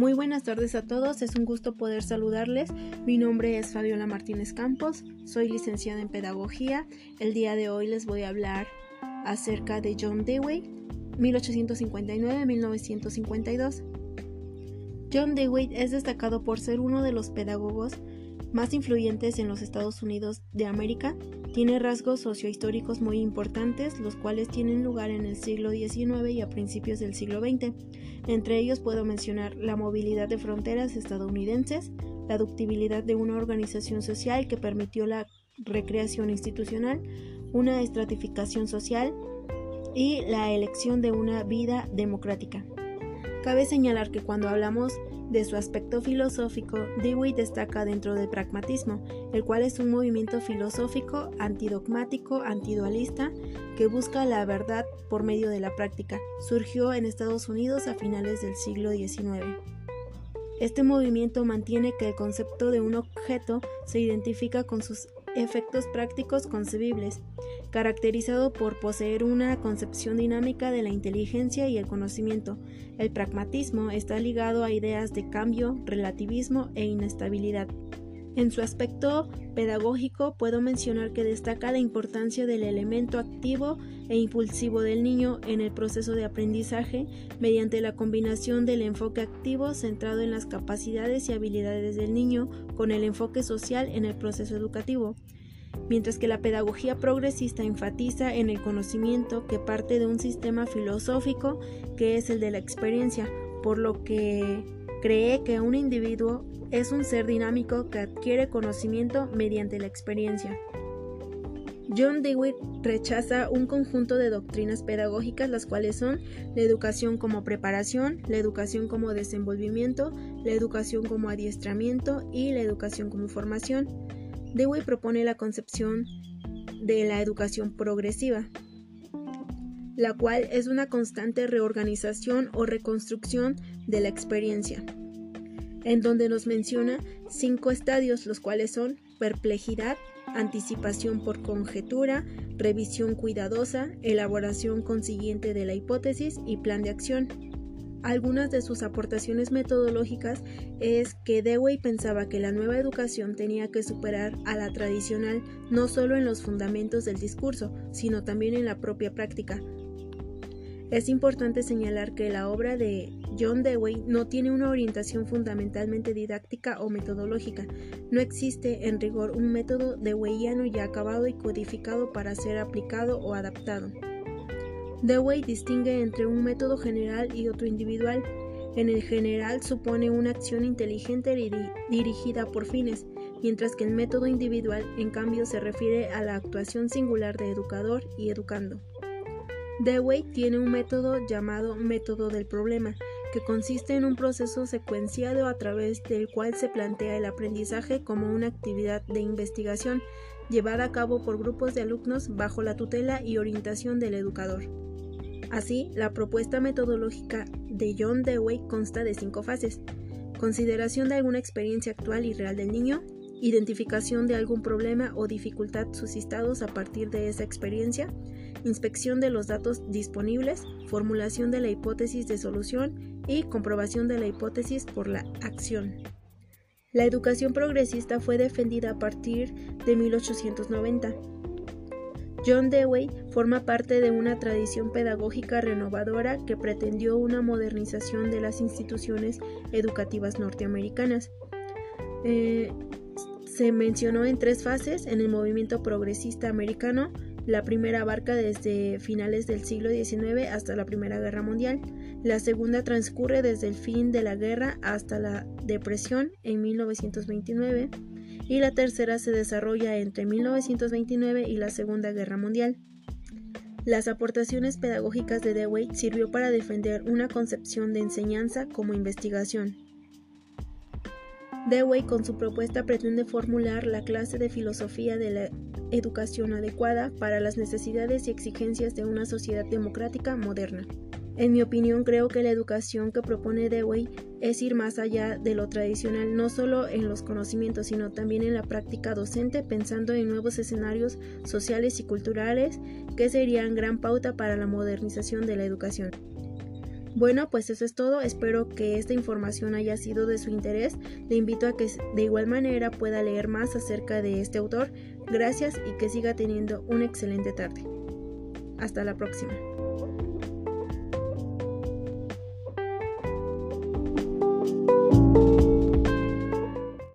Muy buenas tardes a todos, es un gusto poder saludarles. Mi nombre es Fabiola Martínez Campos, soy licenciada en Pedagogía. El día de hoy les voy a hablar acerca de John Dewey, 1859-1952. John Dewey es destacado por ser uno de los pedagogos más influyentes en los Estados Unidos de América, tiene rasgos sociohistóricos muy importantes, los cuales tienen lugar en el siglo XIX y a principios del siglo XX. Entre ellos puedo mencionar la movilidad de fronteras estadounidenses, la ductibilidad de una organización social que permitió la recreación institucional, una estratificación social y la elección de una vida democrática. Cabe señalar que cuando hablamos de su aspecto filosófico, Dewey destaca dentro del pragmatismo, el cual es un movimiento filosófico antidogmático, antidualista, que busca la verdad por medio de la práctica. Surgió en Estados Unidos a finales del siglo XIX. Este movimiento mantiene que el concepto de un objeto se identifica con sus efectos prácticos concebibles, caracterizado por poseer una concepción dinámica de la inteligencia y el conocimiento. El pragmatismo está ligado a ideas de cambio, relativismo e inestabilidad. En su aspecto pedagógico puedo mencionar que destaca la importancia del elemento activo e impulsivo del niño en el proceso de aprendizaje mediante la combinación del enfoque activo centrado en las capacidades y habilidades del niño con el enfoque social en el proceso educativo. Mientras que la pedagogía progresista enfatiza en el conocimiento que parte de un sistema filosófico que es el de la experiencia, por lo que cree que un individuo es un ser dinámico que adquiere conocimiento mediante la experiencia. John Dewey rechaza un conjunto de doctrinas pedagógicas las cuales son la educación como preparación, la educación como desenvolvimiento, la educación como adiestramiento y la educación como formación. Dewey propone la concepción de la educación progresiva, la cual es una constante reorganización o reconstrucción de la experiencia, en donde nos menciona cinco estadios, los cuales son perplejidad, anticipación por conjetura, revisión cuidadosa, elaboración consiguiente de la hipótesis y plan de acción. Algunas de sus aportaciones metodológicas es que Dewey pensaba que la nueva educación tenía que superar a la tradicional no solo en los fundamentos del discurso, sino también en la propia práctica. Es importante señalar que la obra de John Dewey no tiene una orientación fundamentalmente didáctica o metodológica. No existe en rigor un método deweyano ya acabado y codificado para ser aplicado o adaptado. Dewey distingue entre un método general y otro individual. En el general supone una acción inteligente dirigida por fines, mientras que el método individual, en cambio, se refiere a la actuación singular de educador y educando. Dewey tiene un método llamado método del problema, que consiste en un proceso secuenciado a través del cual se plantea el aprendizaje como una actividad de investigación llevada a cabo por grupos de alumnos bajo la tutela y orientación del educador. Así, la propuesta metodológica de John Dewey consta de cinco fases. Consideración de alguna experiencia actual y real del niño, identificación de algún problema o dificultad suscitados a partir de esa experiencia, inspección de los datos disponibles, formulación de la hipótesis de solución y comprobación de la hipótesis por la acción. La educación progresista fue defendida a partir de 1890 John Dewey forma parte de una tradición pedagógica renovadora que pretendió una modernización de las instituciones educativas norteamericanas. Eh, se mencionó en tres fases en el movimiento progresista americano. La primera abarca desde finales del siglo XIX hasta la Primera Guerra Mundial. La segunda transcurre desde el fin de la guerra hasta la depresión en 1929 y la tercera se desarrolla entre 1929 y la Segunda Guerra Mundial. Las aportaciones pedagógicas de Dewey sirvió para defender una concepción de enseñanza como investigación. Dewey con su propuesta pretende formular la clase de filosofía de la educación adecuada para las necesidades y exigencias de una sociedad democrática moderna. En mi opinión, creo que la educación que propone Dewey es ir más allá de lo tradicional, no solo en los conocimientos, sino también en la práctica docente, pensando en nuevos escenarios sociales y culturales que serían gran pauta para la modernización de la educación. Bueno, pues eso es todo. Espero que esta información haya sido de su interés. Le invito a que de igual manera pueda leer más acerca de este autor. Gracias y que siga teniendo una excelente tarde. Hasta la próxima.